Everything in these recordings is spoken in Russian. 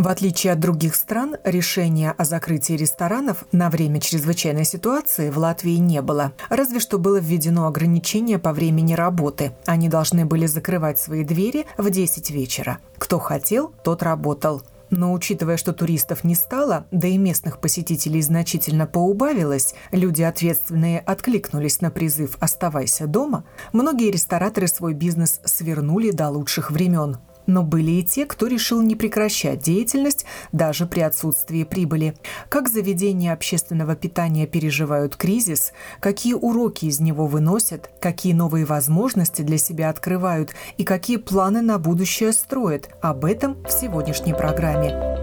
В отличие от других стран, решения о закрытии ресторанов на время чрезвычайной ситуации в Латвии не было. Разве что было введено ограничение по времени работы. Они должны были закрывать свои двери в 10 вечера. Кто хотел, тот работал. Но учитывая, что туристов не стало, да и местных посетителей значительно поубавилось, люди ответственные откликнулись на призыв «Оставайся дома», многие рестораторы свой бизнес свернули до лучших времен. Но были и те, кто решил не прекращать деятельность даже при отсутствии прибыли. Как заведения общественного питания переживают кризис, какие уроки из него выносят, какие новые возможности для себя открывают и какие планы на будущее строят. Об этом в сегодняшней программе.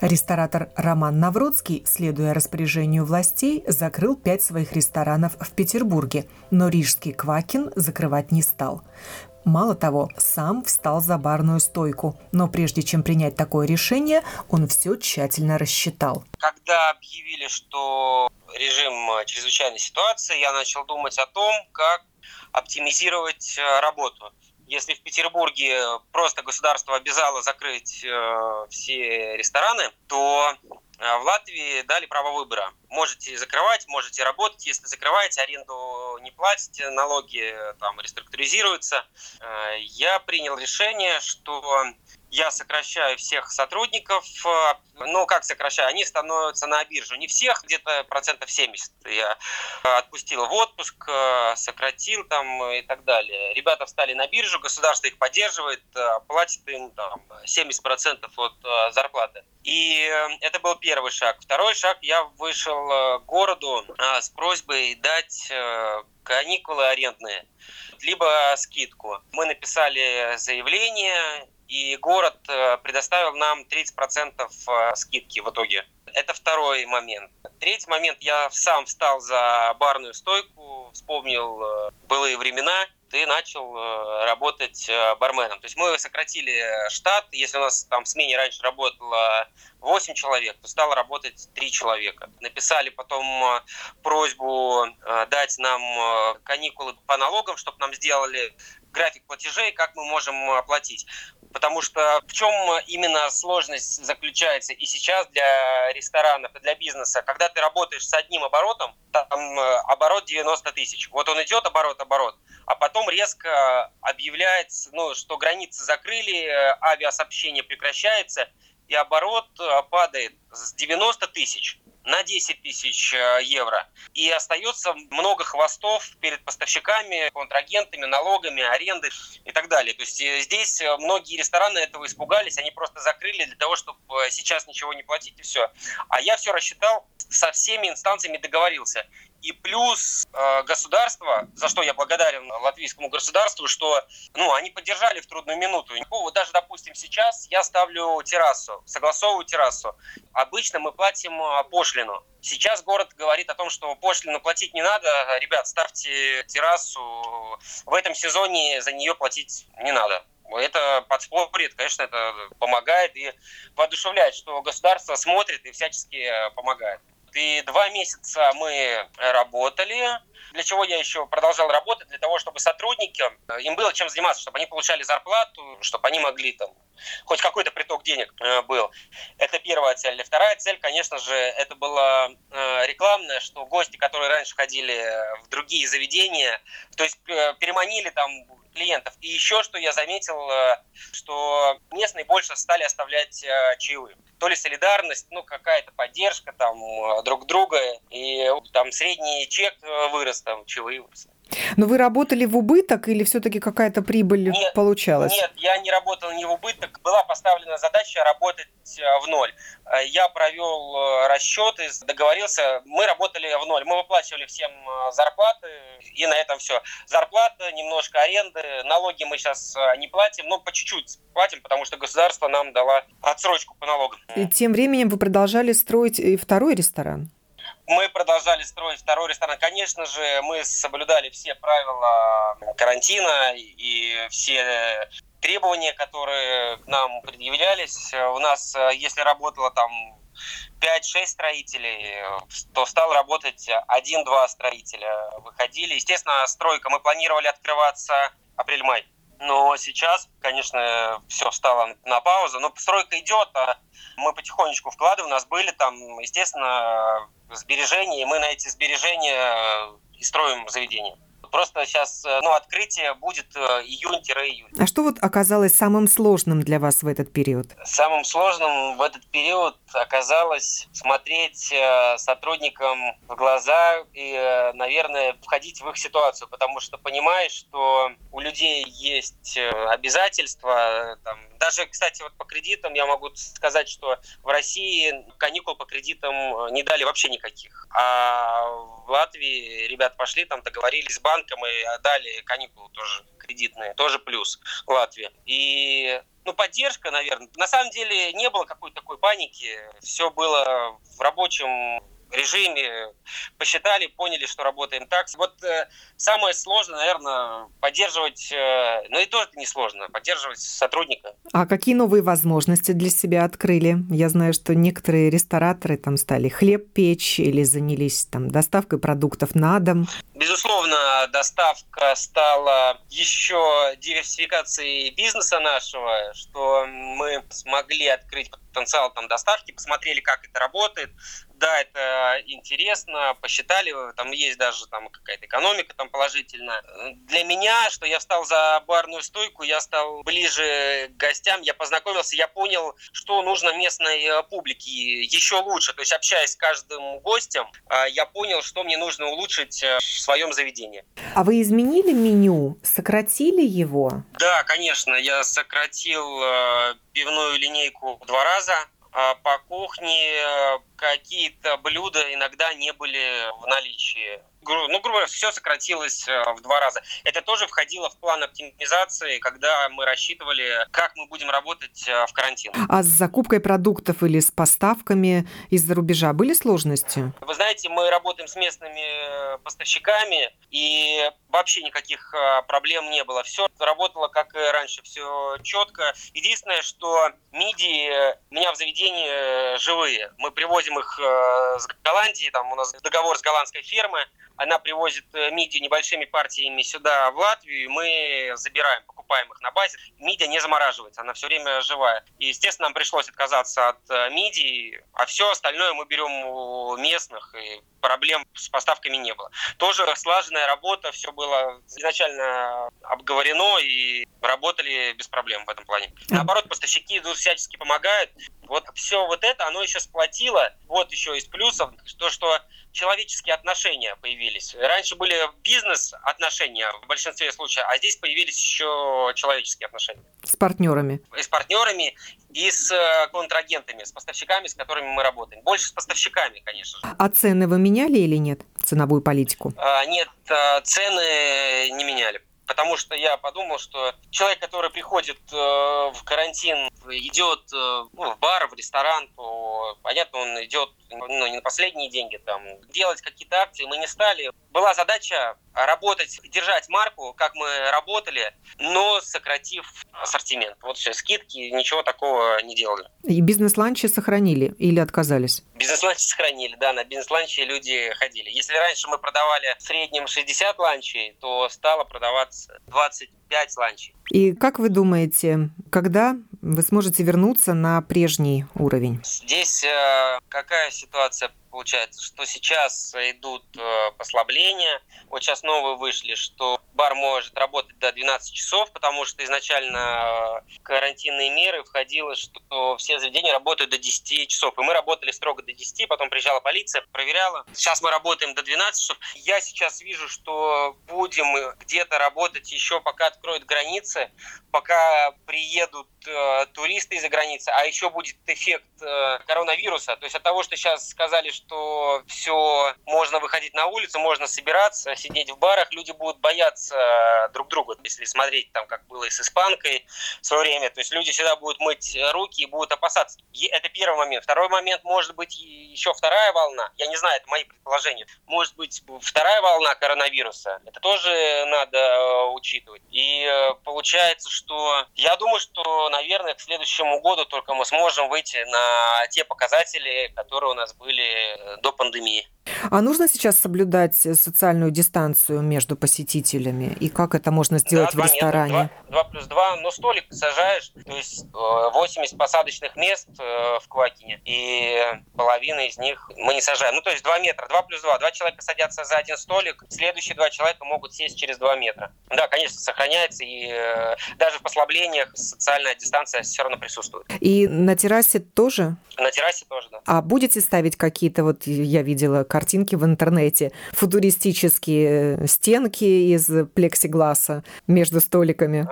Ресторатор Роман Навродский, следуя распоряжению властей, закрыл пять своих ресторанов в Петербурге, но рижский Квакин закрывать не стал. Мало того, сам встал за барную стойку, но прежде чем принять такое решение, он все тщательно рассчитал. Когда объявили, что режим чрезвычайной ситуации, я начал думать о том, как оптимизировать э, работу. Если в Петербурге просто государство обязало закрыть э, все рестораны, то э, в Латвии дали право выбора. Можете закрывать, можете работать. Если закрываете, аренду не платите, налоги там реструктуризируются. Э, я принял решение, что я сокращаю всех сотрудников. Э, ну, как сокращаю? Они становятся на биржу. Не всех, где-то процентов 70 я отпустил в отпуск, э, сократил там и так далее. Ребята встали на биржу, государство их поддерживает, э, платит им там 70% от зарплаты. И это был первый шаг. Второй шаг, я вышел к городу с просьбой дать каникулы арендные, либо скидку. Мы написали заявление, и город э, предоставил нам 30% э, скидки в итоге. Это второй момент. Третий момент, я сам встал за барную стойку, вспомнил э, былые времена и начал работать барменом. То есть мы сократили штат. Если у нас там в смене раньше работало 8 человек, то стало работать 3 человека. Написали потом просьбу дать нам каникулы по налогам, чтобы нам сделали график платежей, как мы можем оплатить. Потому что в чем именно сложность заключается и сейчас для ресторанов, и для бизнеса, когда ты работаешь с одним оборотом, там э, оборот 90 тысяч. Вот он идет оборот, оборот, а потом резко объявляется, ну, что границы закрыли, э, авиасообщение прекращается, и оборот э, падает с 90 тысяч на 10 тысяч э, евро. И остается много хвостов перед поставщиками, контрагентами, налогами, арендой и так далее. То есть э, здесь э, многие рестораны этого испугались, они просто закрыли для того, чтобы сейчас ничего не платить и все. А я все рассчитал, со всеми инстанциями договорился. И плюс э, государство, за что я благодарен латвийскому государству, что ну, они поддержали в трудную минуту. Вот даже, допустим, сейчас я ставлю террасу, согласовываю террасу. Обычно мы платим э, пошлину. Сейчас город говорит о том, что пошлину платить не надо. Ребят, ставьте террасу. В этом сезоне за нее платить не надо. Это подспорит, конечно, это помогает и воодушевляет, что государство смотрит и всячески э, помогает. И два месяца мы работали. Для чего я еще продолжал работать? Для того, чтобы сотрудникам, э, им было чем заниматься, чтобы они получали зарплату, чтобы они могли там хоть какой-то приток денег э, был. Это первая цель. И вторая цель, конечно же, это была э, рекламная, что гости, которые раньше ходили в другие заведения, то есть переманили там клиентов. И еще что я заметил, что местные больше стали оставлять чаевые то ли солидарность, ну, какая-то поддержка там друг друга, и там средний чек э, вырос, там, чаевые выросли. Но вы работали в убыток или все-таки какая-то прибыль нет, получалась? Нет, я не работал не в убыток. Была поставлена задача работать э, в ноль. Э, я провел э, расчеты, договорился. Мы работали в ноль. Мы выплачивали всем зарплаты, и на этом все. Зарплата, немножко аренды, налоги мы сейчас не платим, но по чуть-чуть платим, потому что государство нам дало отсрочку по налогам. И тем временем вы продолжали строить и второй ресторан? Мы продолжали строить второй ресторан. Конечно же, мы соблюдали все правила карантина и все требования, которые к нам предъявлялись. У нас, если работало там 5-6 строителей, то стал работать один-два строителя. Выходили. Естественно, стройка. Мы планировали открываться апрель-май. Но сейчас, конечно, все встало на паузу. Но стройка идет, а мы потихонечку вкладываем. У нас были там, естественно, сбережения, и мы на эти сбережения и строим заведение. Просто сейчас э, ну, открытие будет э, июнь-июнь. А что вот оказалось самым сложным для вас в этот период? Самым сложным в этот период оказалось смотреть э, сотрудникам в глаза и, наверное, входить в их ситуацию, потому что понимаешь, что у людей есть обязательства. Там, даже, кстати, вот по кредитам я могу сказать, что в России каникул по кредитам не дали вообще никаких. А в Латвии ребят пошли, там договорились с банком, банкам и дали каникулы тоже кредитные, тоже плюс Латвия. И ну, поддержка, наверное. На самом деле не было какой-то такой паники. Все было в рабочем режиме, посчитали, поняли, что работаем так. Вот э, самое сложное, наверное, поддерживать, э, ну и тоже не сложно, поддерживать сотрудника. А какие новые возможности для себя открыли? Я знаю, что некоторые рестораторы там стали хлеб печь или занялись там доставкой продуктов на дом. Безусловно, доставка стала еще диверсификацией бизнеса нашего, что мы смогли открыть потенциал там доставки, посмотрели, как это работает, да, это интересно, посчитали, там есть даже там какая-то экономика там положительная. Для меня, что я встал за барную стойку, я стал ближе к гостям, я познакомился, я понял, что нужно местной э, публике еще лучше. То есть, общаясь с каждым гостем, э, я понял, что мне нужно улучшить э, своем заведении. А вы изменили меню, сократили его? Да, конечно, я сократил пивную линейку в два раза а по кухне э, какие-то блюда иногда не были в наличии ну, грубо говоря, все сократилось э, в два раза. Это тоже входило в план оптимизации, когда мы рассчитывали, как мы будем работать э, в карантин. А с закупкой продуктов или с поставками из-за рубежа были сложности? Вы знаете, мы работаем с местными э, поставщиками, и вообще никаких проблем не было. Все работало как и раньше, все четко. Единственное, что мидии у меня в заведении живые. Мы привозим их с Голландии, там у нас договор с голландской фермой, она привозит э, миди небольшими партиями сюда, в Латвию, и мы забираем, покупаем их на базе. Мидия не замораживается, она все время живая. И, естественно, нам пришлось отказаться от э, мидии, а все остальное мы берем у местных, и проблем с поставками не было. Тоже слаженная работа, все было изначально обговорено, и работали без проблем в этом плане. Наоборот, поставщики всячески помогают. Вот все вот это, оно еще сплотило. Вот еще из плюсов, то, что человеческие отношения появились. Раньше были бизнес-отношения в большинстве случаев, а здесь появились еще человеческие отношения. С партнерами? И с партнерами, и с э, контрагентами, с поставщиками, с которыми мы работаем. Больше с поставщиками, конечно же. А цены вы меняли или нет? Ценовую политику? А, нет, э, цены не меняли потому что я подумал, что человек, который приходит э, в карантин, идет э, ну, в бар, в ресторан, то, понятно, он идет ну, не на последние деньги, там, делать какие-то акции мы не стали. Была задача работать, держать марку, как мы работали, но сократив ассортимент. Вот все, скидки, ничего такого не делали. И бизнес-ланчи сохранили или отказались? Бизнес-ланчи сохранили, да, на бизнес-ланчи люди ходили. Если раньше мы продавали в среднем 60 ланчей, то стало продаваться 25 ланчей. И как вы думаете, когда вы сможете вернуться на прежний уровень? Здесь э, какая ситуация получается, что сейчас идут э, послабления. Вот сейчас новые вышли, что бар может работать до 12 часов, потому что изначально в карантинные меры входило, что все заведения работают до 10 часов. И мы работали строго до 10, потом приезжала полиция, проверяла. Сейчас мы работаем до 12 часов. Я сейчас вижу, что будем где-то работать еще пока откроют границы, пока приедут э, э, туристы из-за границы, а еще будет эффект э, коронавируса. То есть от того, что сейчас сказали, что все, можно выходить на улицу, можно собираться, сидеть в барах, люди будут бояться друг друга. Если смотреть там, как было и с испанкой в свое время, то есть люди всегда будут мыть руки и будут опасаться. Это первый момент. Второй момент, может быть, еще вторая волна. Я не знаю, это мои предположения. Может быть, вторая волна коронавируса. Это тоже надо э, учитывать. И э, получается, что я думаю, что, наверное, к следующему году только мы сможем выйти на те показатели, которые у нас были до пандемии. А нужно сейчас соблюдать социальную дистанцию между посетителями? И как это можно сделать да, в ресторане? Два, плюс два, но столик сажаешь, то есть 80 посадочных мест в Квакине, и половина из них мы не сажаем. Ну, то есть 2 метра, 2 плюс 2. Два человека садятся за один столик, следующие два человека могут сесть через 2 метра. Да, конечно, сохраняется, и э, даже в послаблениях социальная дистанция все равно присутствует. И на террасе тоже? На террасе тоже, да. А будете ставить какие-то, вот я видела картинки в интернете, футуристические стенки из плексигласа между столиками?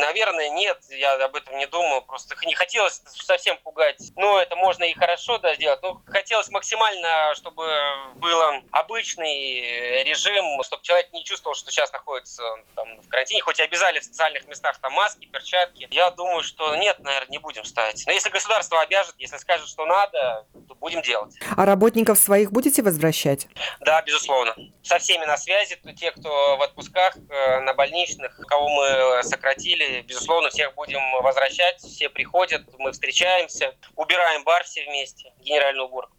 Наверное, нет, я об этом не думал, просто не хотелось совсем пугать. Ну, это можно и хорошо да, сделать, но хотелось максимально, чтобы было обычный режим, чтобы человек не чувствовал, что сейчас находится там, в карантине, хоть и обязали в социальных местах там маски, перчатки. Я думаю, что нет, наверное, не будем ставить. Но если государство обяжет, если скажет, что надо, то будем делать. А работников своих будете возвращать? Да, безусловно. Со всеми на связи, те, кто в отпусках, э, на больничных, кого мы сократили, безусловно, всех будем возвращать, все приходят, мы встречаемся, убираем бар все вместе, генеральную уборку.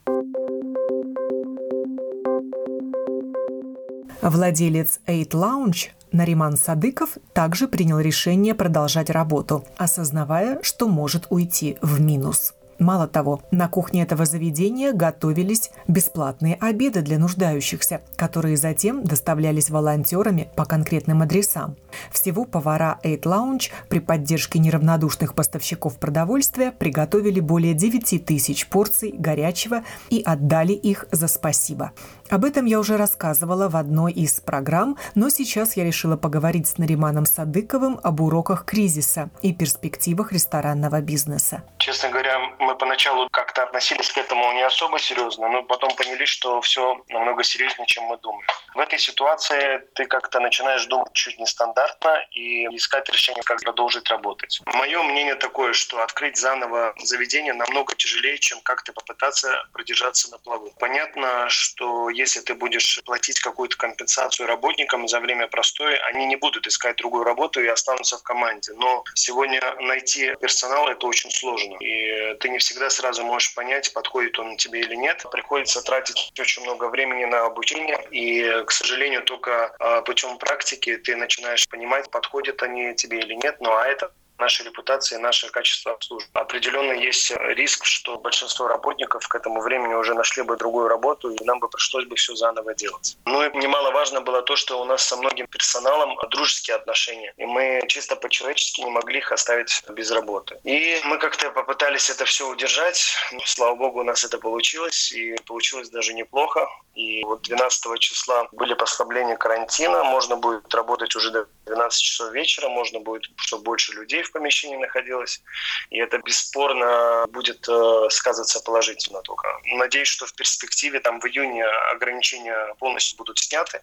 Владелец Eight Lounge Нариман Садыков также принял решение продолжать работу, осознавая, что может уйти в минус. Мало того, на кухне этого заведения готовились бесплатные обеды для нуждающихся, которые затем доставлялись волонтерами по конкретным адресам. Всего повара Eight Lounge при поддержке неравнодушных поставщиков продовольствия приготовили более 9 тысяч порций горячего и отдали их за спасибо. Об этом я уже рассказывала в одной из программ, но сейчас я решила поговорить с Нариманом Садыковым об уроках кризиса и перспективах ресторанного бизнеса. Честно говоря, мы поначалу как-то относились к этому не особо серьезно, но потом поняли, что все намного серьезнее, чем мы думали. В этой ситуации ты как-то начинаешь думать чуть нестандартно и искать решение, как продолжить работать. Мое мнение такое, что открыть заново заведение намного тяжелее, чем как-то попытаться продержаться на плаву. Понятно, что если ты будешь платить какую-то компенсацию работникам за время простое, они не будут искать другую работу и останутся в команде. Но сегодня найти персонал это очень сложно. И ты не всегда сразу можешь понять, подходит он тебе или нет. Приходится тратить очень много времени на обучение. И, к сожалению, только а, путем практики ты начинаешь понимать, подходят они тебе или нет. Ну а это нашей репутации, наше качество обслуживания. Определенно есть риск, что большинство работников к этому времени уже нашли бы другую работу, и нам бы пришлось бы все заново делать. Ну и немаловажно было то, что у нас со многим персоналом дружеские отношения, и мы чисто по-человечески не могли их оставить без работы. И мы как-то попытались это все удержать. Ну, слава богу, у нас это получилось, и получилось даже неплохо. И вот 12 числа были послабления карантина, можно будет работать уже до 12 часов вечера, можно будет, чтобы больше людей в помещении находилось. И это бесспорно будет э, сказываться положительно только. Надеюсь, что в перспективе там в июне ограничения полностью будут сняты,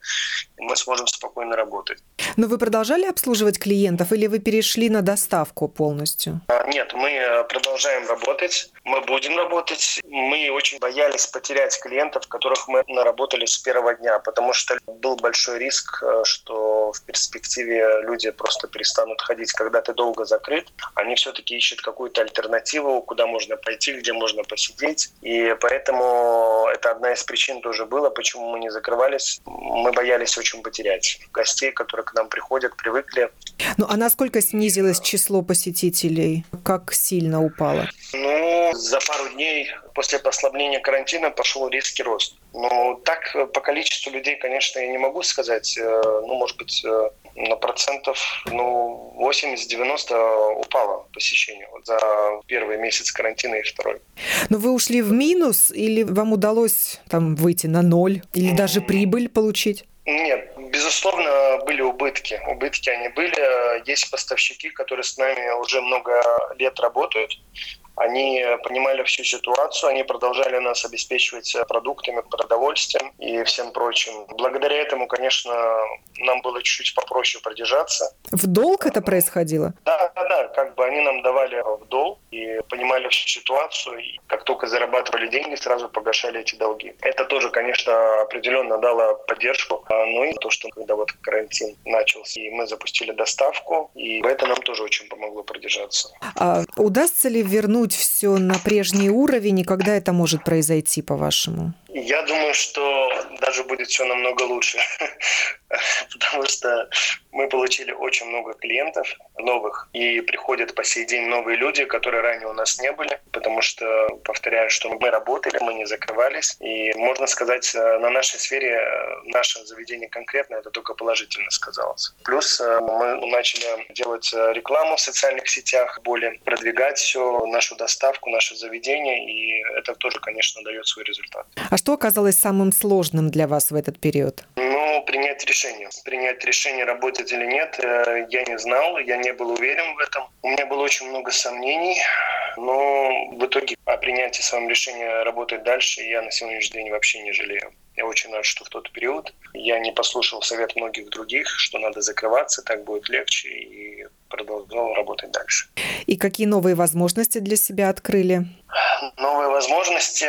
и мы сможем спокойно работать. Но вы продолжали обслуживать клиентов или вы перешли на доставку полностью? А, нет, мы э, продолжаем работать, мы будем работать. Мы очень боялись потерять клиентов, которых мы наработали с первого дня, потому что был большой риск, э, что в перспективе люди просто перестанут ходить, когда ты долго закрыт. Они все-таки ищут какую-то альтернативу, куда можно пойти, где можно посидеть. И поэтому это одна из причин тоже было, почему мы не закрывались. Мы боялись очень потерять гостей, которые к нам приходят, привыкли. Ну а насколько снизилось число посетителей? Как сильно упало? Ну, за пару дней после послабления карантина пошел резкий рост. Но так по количеству людей, конечно, я не могу сказать. Э, ну, может быть, э, на процентов ну, 80-90 упало посещение вот за первый месяц карантина и второй. Но вы ушли в минус или вам удалось там выйти на ноль или даже прибыль получить? Нет, Безусловно, были убытки. Убытки они были. Есть поставщики, которые с нами уже много лет работают. Они понимали всю ситуацию, они продолжали нас обеспечивать продуктами, продовольствием и всем прочим. Благодаря этому, конечно, нам было чуть-чуть попроще продержаться. В долг это происходило? Да, да, да. Как бы они нам давали в долг и понимали всю ситуацию. И как только зарабатывали деньги, сразу погашали эти долги. Это тоже, конечно, определенно дало поддержку. А, ну и то, что когда вот карантин начался, и мы запустили доставку, и это нам тоже очень помогло продержаться. А удастся ли вернуть вернуть все на прежний уровень, и когда это может произойти, по-вашему? Я думаю, что даже будет все намного лучше, потому что мы получили очень много клиентов новых, и приходят по сей день новые люди, которые ранее у нас не были, потому что, повторяю, что мы работали, мы не закрывались, и можно сказать, э, на нашей сфере, э, наше заведение конкретно, это только положительно сказалось. Плюс э, мы начали делать рекламу в социальных сетях, более продвигать все, нашу доставку, наше заведение, и это тоже, конечно, дает свой результат. А что оказалось самым сложным для вас в этот период? Ну, принять решение. Принять решение, работать или нет, э, я не знал, я не был уверен в этом. У меня было очень много сомнений, но в итоге о принятии своего решения работать дальше я на сегодняшний день вообще не жалею. Я очень рад, что в тот период я не послушал совет многих других, что надо закрываться, так будет легче, и продолжал работать дальше. И какие новые возможности для себя открыли? Новые возможности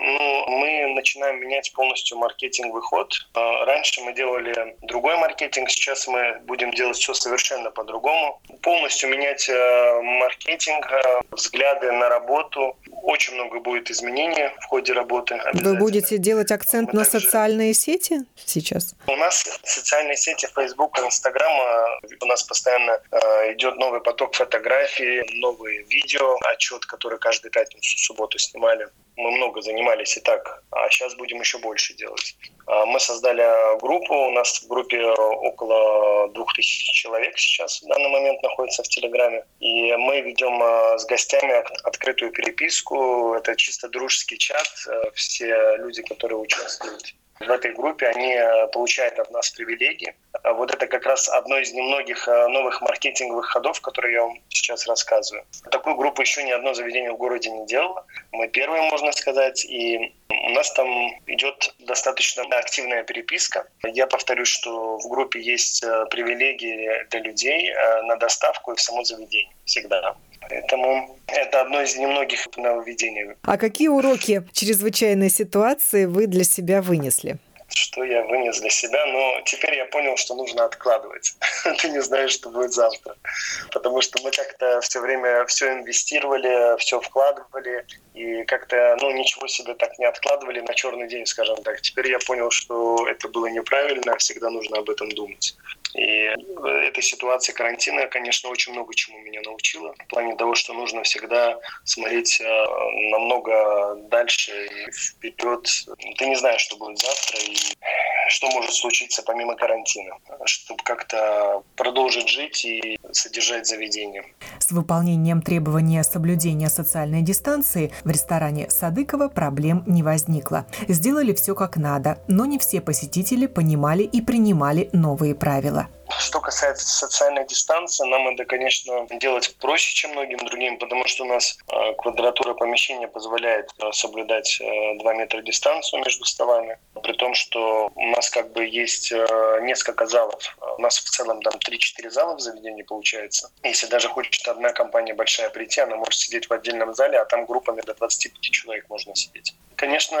ну, мы начинаем менять полностью маркетинговый ход. А, раньше мы делали другой маркетинг, сейчас мы будем делать все совершенно по-другому. Полностью менять э, маркетинг, э, взгляды на работу. Очень много будет изменений в ходе работы. Вы будете делать акцент на также... социальные сети сейчас? У нас социальные сети Facebook, Instagram. У нас постоянно э, идет новый поток фотографий, новые видео, отчет, который каждую пятницу, субботу снимали мы много занимались и так, а сейчас будем еще больше делать. А, мы создали группу, у нас в группе около двух тысяч человек сейчас в данный момент находится в Телеграме. И мы ведем а, с гостями открытую переписку, это чисто дружеский чат, э, все люди, которые участвуют в этой группе, они э, получают от нас привилегии. А вот это как раз одно из немногих э, новых маркетинговых ходов, которые я вам сейчас рассказываю. Такую группу еще ни одно заведение в городе не делало. Мы первые, можно сказать, и у нас там идет достаточно активная переписка. Я повторюсь, что в группе есть э, привилегии для людей на доставку и в само заведение всегда. Поэтому это одно из немногих нововведений. А какие уроки чрезвычайной ситуации вы для себя вынесли? Что я вынес для себя? Но теперь я понял, что нужно откладывать. Ты не знаешь, что будет завтра. Потому что мы как-то все время все инвестировали, все вкладывали, и как-то ну, ничего себе так не откладывали на черный день, скажем так. Теперь я понял, что это было неправильно, всегда нужно об этом думать. И эта ситуация карантина, конечно, очень много чему меня научила. В плане того, что нужно всегда смотреть э, намного дальше и вперед. Ты не знаешь, что будет завтра и что может случиться помимо карантина, чтобы как-то продолжить жить и содержать заведение. С выполнением требования соблюдения социальной дистанции в ресторане Садыкова проблем не возникло. Сделали все как надо, но не все посетители понимали и принимали новые правила. Что касается социальной дистанции, нам это, конечно, делать проще, чем многим другим, потому что у нас э, квадратура помещения позволяет э, соблюдать 2 э, метра дистанцию между столами, при том, что у нас как бы есть несколько залов. У нас в целом там 3-4 зала в заведении получается. Если даже хочет одна компания большая прийти, она может сидеть в отдельном зале, а там группами до 25 человек можно сидеть. Конечно,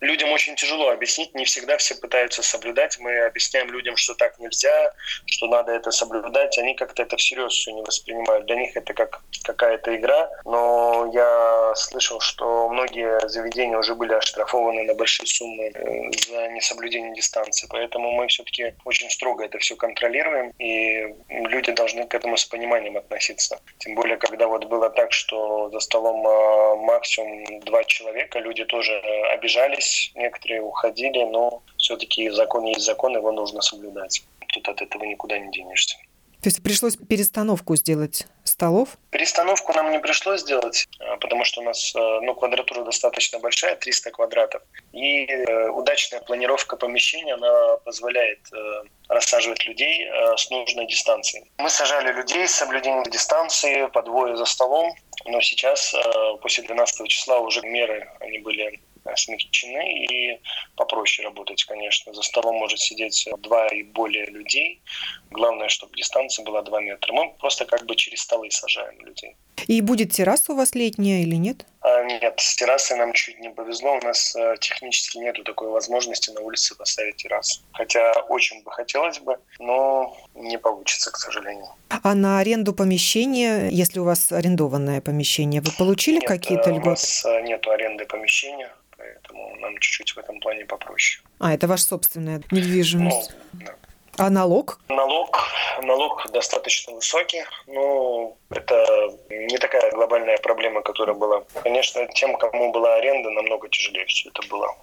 людям очень тяжело объяснить, не всегда все пытаются соблюдать. Мы объясняем людям, что так нельзя, что надо это соблюдать. Они как-то это всерьез все не воспринимают. Для них это как какая-то игра. Но я слышал, что многие заведения уже были оштрафованы на большие суммы э, за несоблюдение дистанции. Поэтому мы все-таки очень строго это все контролируем, и люди должны к этому с пониманием относиться. Тем более, когда вот было так, что за столом а, максимум два человека, люди тоже обижались, некоторые уходили, но все-таки закон есть закон, его нужно соблюдать. Тут от этого никуда не денешься. То есть пришлось перестановку сделать столов? Перестановку нам не пришлось сделать, а, потому что у нас э, ну, квадратура достаточно большая, 300 квадратов. И э, удачная планировка помещения, она позволяет э, рассаживать людей с нужной дистанцией. Мы сажали людей с соблюдением дистанции по двое за столом, но сейчас, после 12 числа, уже меры они были смягчены и попроще работать, конечно. За столом может сидеть два и более людей. Главное, чтобы дистанция была 2 метра. Мы просто как бы через столы сажаем людей. И будет терраса у вас летняя или нет? А, нет, с террасой нам чуть не повезло. У нас а, технически нету такой возможности на улице поставить террасу. Хотя очень бы хотелось бы, но не получится, к сожалению. А на аренду помещения, если у вас арендованное помещение, вы получили какие-то льготы? У нас нет аренды помещения поэтому нам чуть-чуть в этом плане попроще. А, это ваша собственная недвижимость? Ну, да. А налог? Налог, налог достаточно высокий, но это не такая глобальная проблема, которая была. Конечно, тем, кому была аренда, намного тяжелее все это было.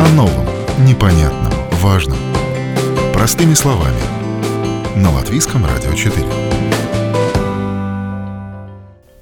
О новом, непонятном, важном. Простыми словами. На Латвийском радио 4.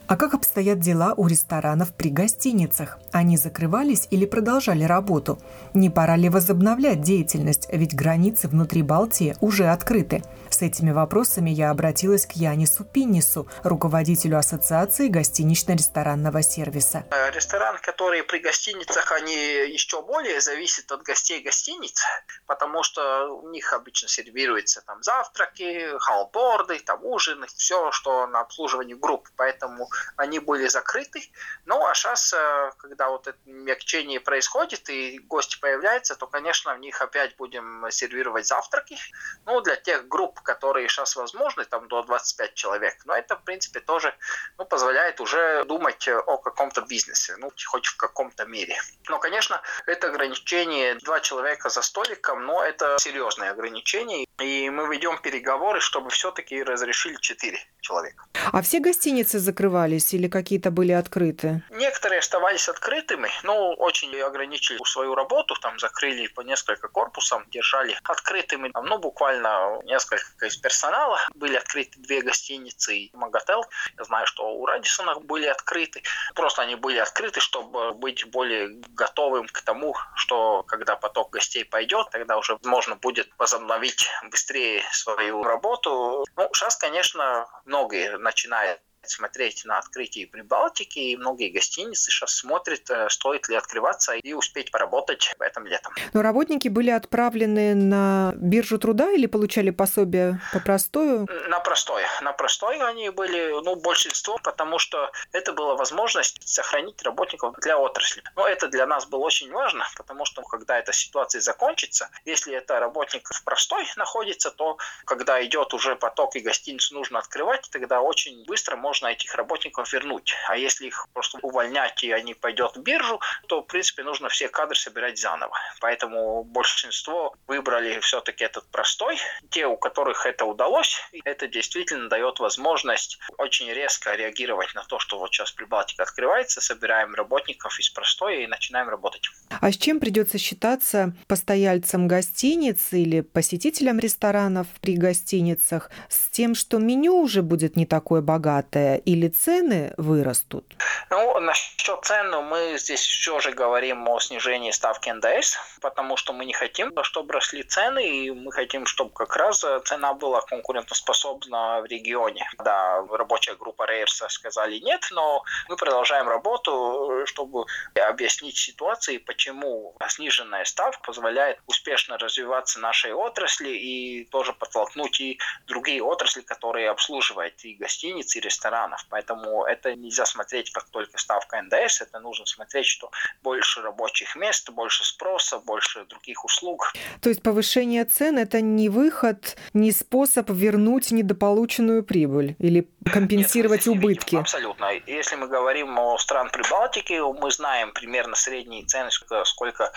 А как обстоят дела у ресторанов при гостиницах? Они закрывались или продолжали работу? Не пора ли возобновлять деятельность, ведь границы внутри Балтии уже открыты? С этими вопросами я обратилась к Янису Пиннису, руководителю Ассоциации гостинично-ресторанного сервиса. Э, ресторан, которые при гостиницах, они еще более зависят от гостей гостиниц, потому что у них обычно сервируются там завтраки, халборды, там ужины, все, что на обслуживании групп. Поэтому они были закрыты. Ну, а сейчас, э, когда вот это мягчение происходит и гости появляются, то, конечно, в них опять будем сервировать завтраки. Ну, для тех групп, которые сейчас возможны, там до 25 человек. Но это, в принципе, тоже ну, позволяет уже думать о каком-то бизнесе, ну, хоть в каком-то мере. Но, конечно, это ограничение два человека за столиком, но это серьезное ограничение. И мы ведем переговоры, чтобы все-таки разрешили четыре человека. А все гостиницы закрывались или какие-то были открыты? Некоторые оставались открытыми, но очень ограничили свою работу, там закрыли по несколько корпусам, держали открытыми, ну, буквально несколько из персонала. Были открыты две гостиницы и Магател. Я знаю, что у Радисона были открыты. Просто они были открыты, чтобы быть более готовым к тому, что когда поток гостей пойдет, тогда уже можно будет возобновить быстрее свою работу. Ну, сейчас, конечно, многие начинают смотреть на открытие Прибалтики, и многие гостиницы сейчас смотрят, э, стоит ли открываться и успеть поработать этом летом. Но работники были отправлены на биржу труда или получали пособие по простою? На простое. На простое они были, ну, большинство, потому что это была возможность сохранить работников для отрасли. Но это для нас было очень важно, потому что когда эта ситуация закончится, если это работник в простой находится, то когда идет уже поток и гостиницу нужно открывать, тогда очень быстро можно можно этих работников вернуть. А если их просто увольнять и они пойдут в биржу, то, в принципе, нужно все кадры собирать заново. Поэтому большинство выбрали все-таки этот простой. Те, у которых это удалось, это действительно дает возможность очень резко реагировать на то, что вот сейчас Прибалтика открывается, собираем работников из простой и начинаем работать. А с чем придется считаться постояльцам гостиниц или посетителям ресторанов при гостиницах? С тем, что меню уже будет не такое богатое, или цены вырастут? Ну, насчет цен ну, мы здесь все же говорим о снижении ставки НДС, потому что мы не хотим, чтобы росли цены, и мы хотим, чтобы как раз цена была конкурентоспособна в регионе. Да, рабочая группа Рейерса сказали нет, но мы продолжаем работу, чтобы объяснить ситуацию, почему сниженная ставка позволяет успешно развиваться нашей отрасли и тоже подтолкнуть и другие отрасли, которые обслуживают и гостиницы, и рестораны ресторанов. Поэтому это нельзя смотреть как только ставка НДС, это нужно смотреть, что больше рабочих мест, больше спроса, больше других услуг. То есть повышение цен – это не выход, не способ вернуть недополученную прибыль или компенсировать Нет, убытки. Видим, абсолютно. Если мы говорим о стран Прибалтики, мы знаем примерно средние цены, сколько,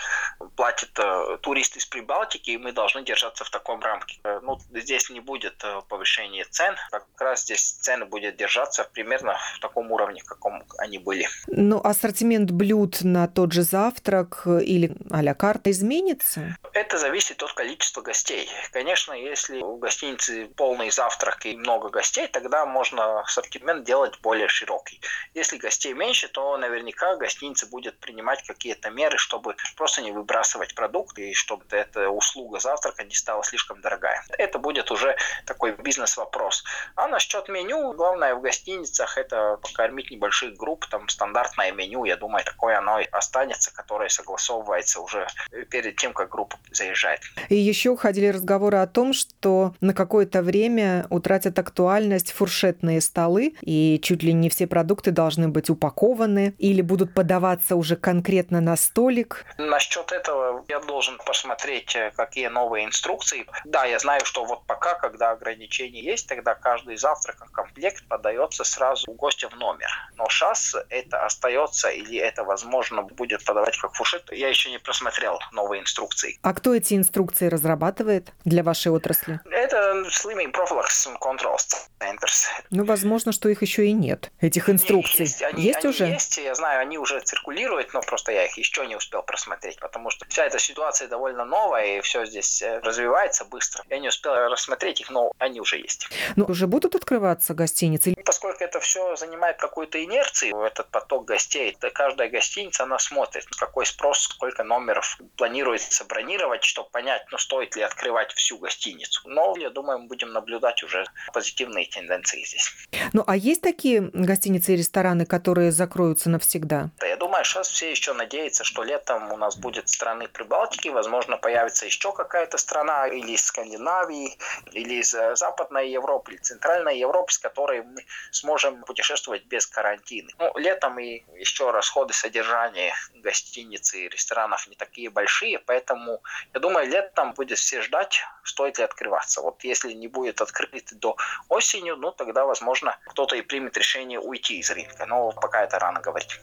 платят э, туристы из Прибалтики, и мы должны держаться в таком рамке. Э, ну, здесь не будет э, повышения цен, как раз здесь цены будут держаться примерно в таком уровне, каком они были. Ну, ассортимент блюд на тот же завтрак или а-ля карта изменится? Это зависит от количества гостей. Конечно, если у гостиницы полный завтрак и много гостей, тогда можно ассортимент делать более широкий. Если гостей меньше, то наверняка гостиница будет принимать какие-то меры, чтобы просто не выбрасывать продукты и чтобы эта услуга завтрака не стала слишком дорогая. Это будет уже такой бизнес-вопрос. А насчет меню, главное в гостиницах это покормить небольших групп, там стандартное меню, я думаю, такое оно и останется, которое согласовывается уже перед тем, как группа заезжает. И еще ходили разговоры о том, что на какое-то время утратят актуальность фуршетные столы, и чуть ли не все продукты должны быть упакованы или будут подаваться уже конкретно на столик. Насчет этого я должен посмотреть, э, какие новые инструкции. Да, я знаю, что вот пока, когда ограничения есть, тогда каждый завтрак комплект подается сразу у гостя в номер. Но сейчас это остается или это возможно будет подавать как фуршет, я еще не просмотрел новые инструкции. А кто эти инструкции разрабатывает для вашей отрасли? Это Slimming Prophylaxis Control Centers. Ну, возможно, что их еще и нет, этих инструкций. Есть, они, есть они уже? Есть, я знаю, они уже циркулируют, но просто я их еще не успел просмотреть, потому что вся эта ситуация довольно новая, и все здесь э, развивается быстро. Я не успел рассмотреть их, но они уже есть. Ну, уже будут открываться гостиницы? Поскольку это все занимает какую-то инерцию, этот поток гостей, то каждая гостиница, она смотрит, какой спрос, сколько номеров планируется бронировать, чтобы понять, ну, стоит ли открывать всю гостиницу. Но, я думаю, мы будем наблюдать уже позитивные тенденции здесь. Ну, а есть такие гостиницы и рестораны, которые закроются навсегда? Да, я думаю, сейчас все еще надеются, что летом у нас будет страны Прибалтики, возможно, появится еще какая-то страна или из Скандинавии, или из э, Западной Европы, или Центральной Европы, с которой мы сможем путешествовать без карантина. Ну, летом и еще расходы содержания гостиниц и ресторанов не такие большие, поэтому я думаю, летом будет все ждать, стоит ли открываться. Вот если не будет открыт до осенью, ну тогда, возможно, кто-то и примет решение уйти из рынка. Но пока это рано говорить.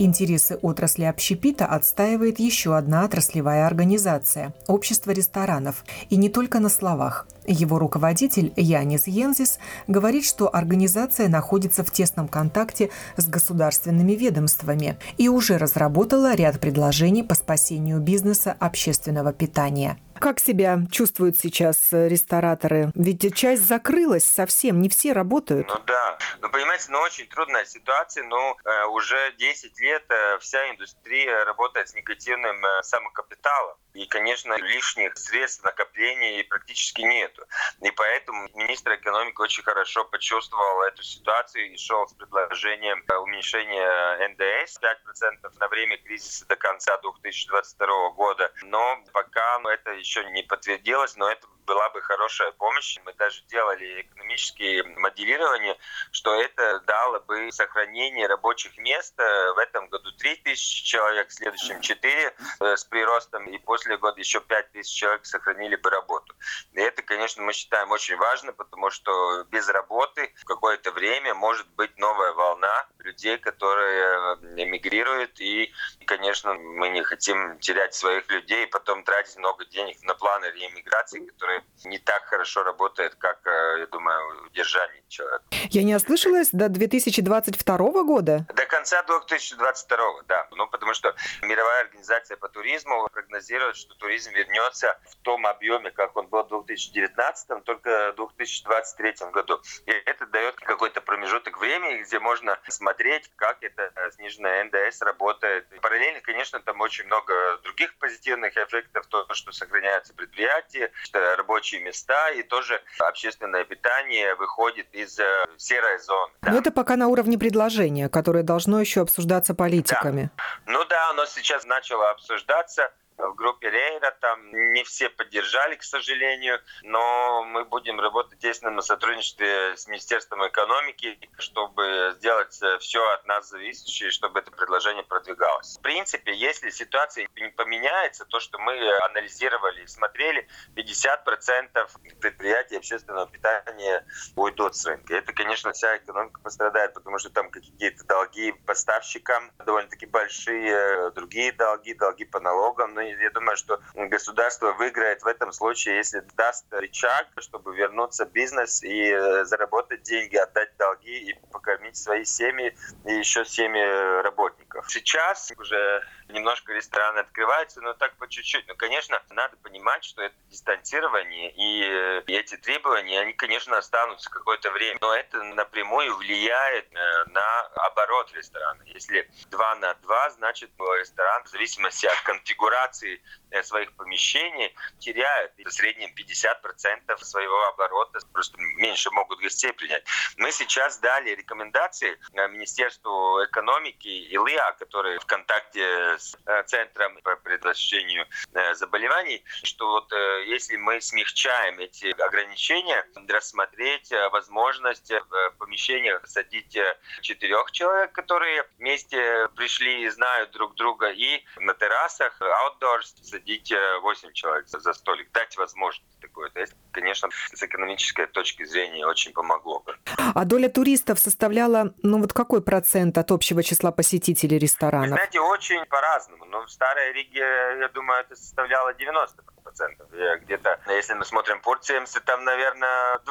Интересы отрасли общепита отстаивает еще одна отраслевая организация – Общество ресторанов. И не только на словах. Его руководитель Янис Йензис говорит, что организация находится в тесном контакте с государственными ведомствами и уже разработала ряд предложений по спасению бизнеса общественного питания. Как себя чувствуют сейчас э, рестораторы? Ведь часть закрылась совсем, не все работают. Ну да, ну понимаете, ну очень трудная ситуация, но э, уже 10 лет э, вся индустрия работает с негативным э, самокапиталом. И, конечно, лишних средств накопления практически нету. И поэтому министр экономики очень хорошо почувствовал эту ситуацию и шел с предложением э, уменьшения НДС 5% на время кризиса до конца 2022 года. Но пока это еще не подтвердилось, но это была бы хорошая помощь. Мы даже делали экономические моделирования, что это дало бы сохранение рабочих мест. Э, в этом году 3 тысячи человек, в следующем 4 э, с приростом, и после года еще 5 тысяч человек сохранили бы работу. И это, конечно, мы считаем очень важно, потому что без работы в какое-то время может быть новая волна людей, которые э, эмигрируют. И, конечно, мы не хотим терять своих людей и потом тратить много денег на планы реэмиграции, которые не так хорошо работает, как, э, я думаю, удержание человека. Я не ослышалась, до 2022 года? До конца 2022, да. Ну, потому что мировая организация по туризму прогнозирует, что туризм вернется в том объеме, как он был в 2019, только в 2023 году. И это дает какой-то промежуток времени, где можно смотреть, как это сниженная НДС работает. И параллельно, конечно, там очень много других позитивных эффектов, то, что сохраняются предприятия, что рабочие места и тоже общественное питание выходит из э, серой зоны. Да. Но это пока на уровне предложения, которое должно еще обсуждаться политиками. Да. Ну да, оно сейчас начало обсуждаться в группе Рейра, там не все поддержали, к сожалению, но мы будем работать тесно на сотрудничестве с Министерством экономики, чтобы сделать все от нас зависящее, чтобы это предложение продвигалось. В принципе, если ситуация не поменяется, то, что мы анализировали и смотрели, 50% предприятий общественного питания уйдут с рынка. Это, конечно, вся экономика пострадает, потому что там какие-то долги поставщикам довольно-таки большие, другие долги, долги по налогам. Но я думаю, что государство выиграет в этом случае, если даст рычаг, чтобы вернуться в бизнес и э, заработать деньги, отдать долги и покормить свои семьи и еще семьи работников. Сейчас уже немножко рестораны открываются, но так по чуть-чуть. Но, конечно, надо понимать, что это дистанцирование и, э, эти требования, они, конечно, останутся какое-то время. Но это напрямую влияет э, на оборот ресторана. Если 2 на 2, значит ресторан в зависимости от конфигурации э, своих помещений теряет в среднем 50% своего оборота, просто меньше могут гостей принять. Мы сейчас дали рекомендации Министерству экономики и ЛИА, которые в контакте с э, Центром по предотвращению э, заболеваний, что вот э, если мы смягчаем эти ограничения, рассмотреть возможность в помещениях садить четырех человек, которые вместе пришли и знают друг друга, и на террасах, outdoors, садить восемь человек за столик, дать возможность такое. То есть, конечно, с экономической точки зрения очень помогло бы. А доля туристов составляла, ну вот какой процент от общего числа посетителей ресторанов? Вы знаете, очень по-разному. Но в Старой Риге, я думаю, это составляло 90%. Где-то, если мы смотрим по 70, там, наверное, 2%.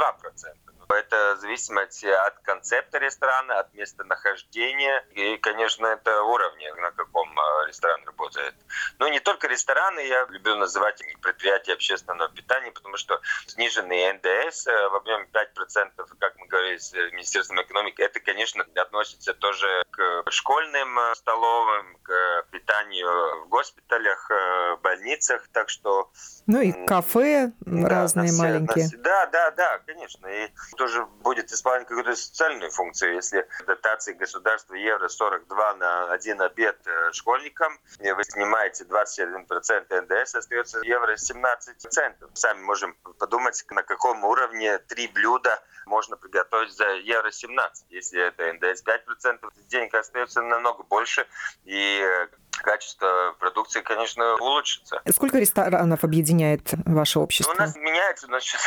Это в зависимости от концепта ресторана, от местонахождения и, конечно, это уровня, на каком а, ресторан работает. Но не только рестораны, я люблю называть предприятия общественного питания, потому что сниженный НДС э, в объеме 5%, как мы говорили с Министерством экономики, это, конечно, относится тоже к школьным э, столовым, к питанию в госпиталях, э, больницах, так что... Ну и кафе да, разные все, маленькие. да, да, да, конечно. И тоже будет исполнять какую-то социальную функцию. Если дотации государства евро 42 на один обед э, школьникам, вы снимаете 21% НДС, остается евро 17 центов. Сами можем подумать, на каком уровне три блюда можно приготовить за евро 17. Если это НДС 5%, денег остается намного больше, и э, качество продукции, конечно, улучшится. Сколько ресторанов объединяет ваше общество? Ну, у нас меняется, значит,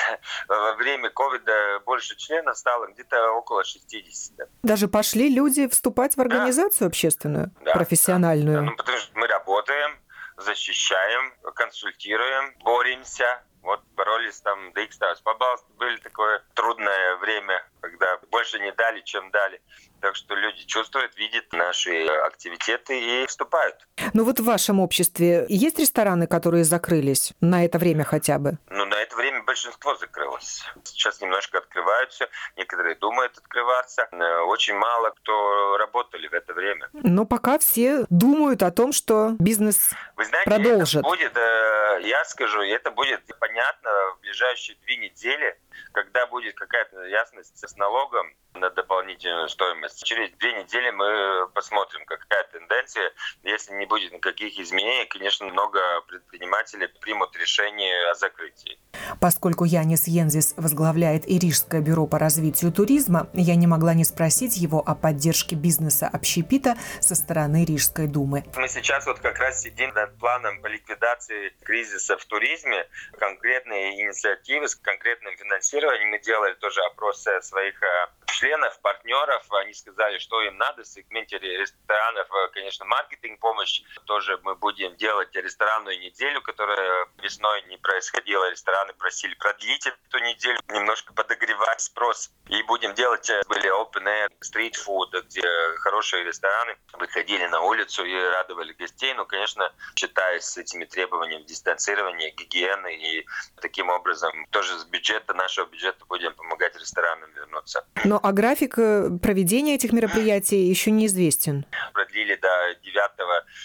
во время ковида больше членов стало, где-то около 60. Даже пошли люди вступать в организацию да. общественную, да, профессиональную? Да, да. Ну, потому что мы работаем, защищаем, консультируем, боремся. Вот боролись там до Икстас. Пожалуйста, были такое трудное время, когда больше не дали, чем дали. Так что люди чувствуют, видят наши активитеты и вступают. Ну вот в вашем обществе есть рестораны, которые закрылись на это время хотя бы? Ну, на это время большинство закрылось. Сейчас немножко открываются, некоторые думают открываться. Э, очень мало кто работали в это время. Но пока все думают о том, что бизнес Вы знаете, продолжит. Это будет, э, я скажу, это будет понятно в ближайшие две недели, когда будет какая-то ясность с налогом на дополнительную стоимость. Через две недели мы посмотрим, какая тенденция. Если не будет никаких изменений, конечно, много предпринимателей примут решение о закрытии. Поскольку Янис Йензис возглавляет Ирижское бюро по развитию туризма, я не могла не спросить его о поддержке бизнеса общепита со стороны Рижской думы. Мы сейчас вот как раз сидим над планом по ликвидации кризиса в туризме. Конкретные инициативы с конкретным финансированием. Мы делали тоже опрос своих э, членов, партнеров, они сказали, что им надо в сегменте ресторанов, э, конечно, маркетинг-помощь. Тоже мы будем делать ресторанную неделю, которая весной не происходила. Рестораны просили продлить эту неделю, немножко подогревать спрос. И будем делать, э, были open air, street food, где хорошие рестораны выходили на улицу и радовали гостей. Ну, конечно, считаясь с этими требованиями дистанцирования, гигиены и таким образом тоже с бюджета, нашего бюджета будем помогать ресторанам вернуться. Но а график э, проведения этих мероприятий еще неизвестен. Продлили до 9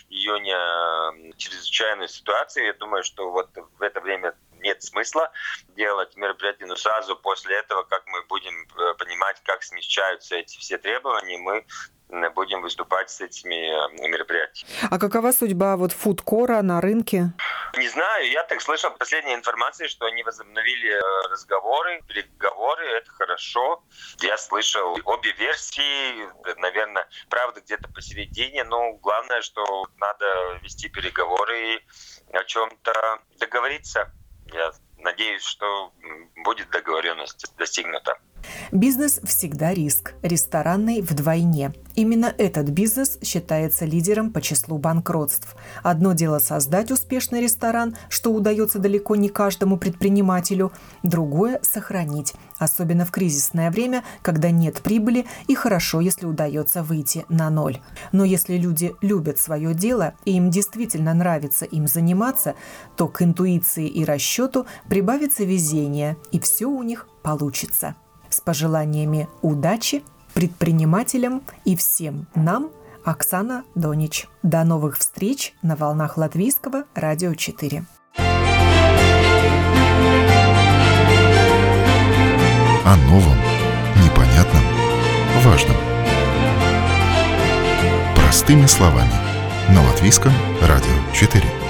июня чрезвычайную ситуацию. Я думаю, что вот в это время нет смысла делать мероприятие, но сразу после этого, как мы будем э, понимать, как смещаются эти все требования, мы будем выступать с этими мероприятиями. А какова судьба вот фудкора на рынке? Не знаю, я так слышал последней информации, что они возобновили разговоры, переговоры, это хорошо. Я слышал обе версии, наверное, правда где-то посередине, но главное, что надо вести переговоры и о чем-то договориться. Я надеюсь, что будет договоренность достигнута. Бизнес всегда риск, ресторанный вдвойне. Именно этот бизнес считается лидером по числу банкротств. Одно дело создать успешный ресторан, что удается далеко не каждому предпринимателю, другое – сохранить, особенно в кризисное время, когда нет прибыли и хорошо, если удается выйти на ноль. Но если люди любят свое дело и им действительно нравится им заниматься, то к интуиции и расчету прибавится везение, и все у них получится. С пожеланиями удачи предпринимателям и всем нам Оксана Донич. До новых встреч на волнах Латвийского радио 4. О новом, непонятном, важном. Простыми словами. На Латвийском радио 4.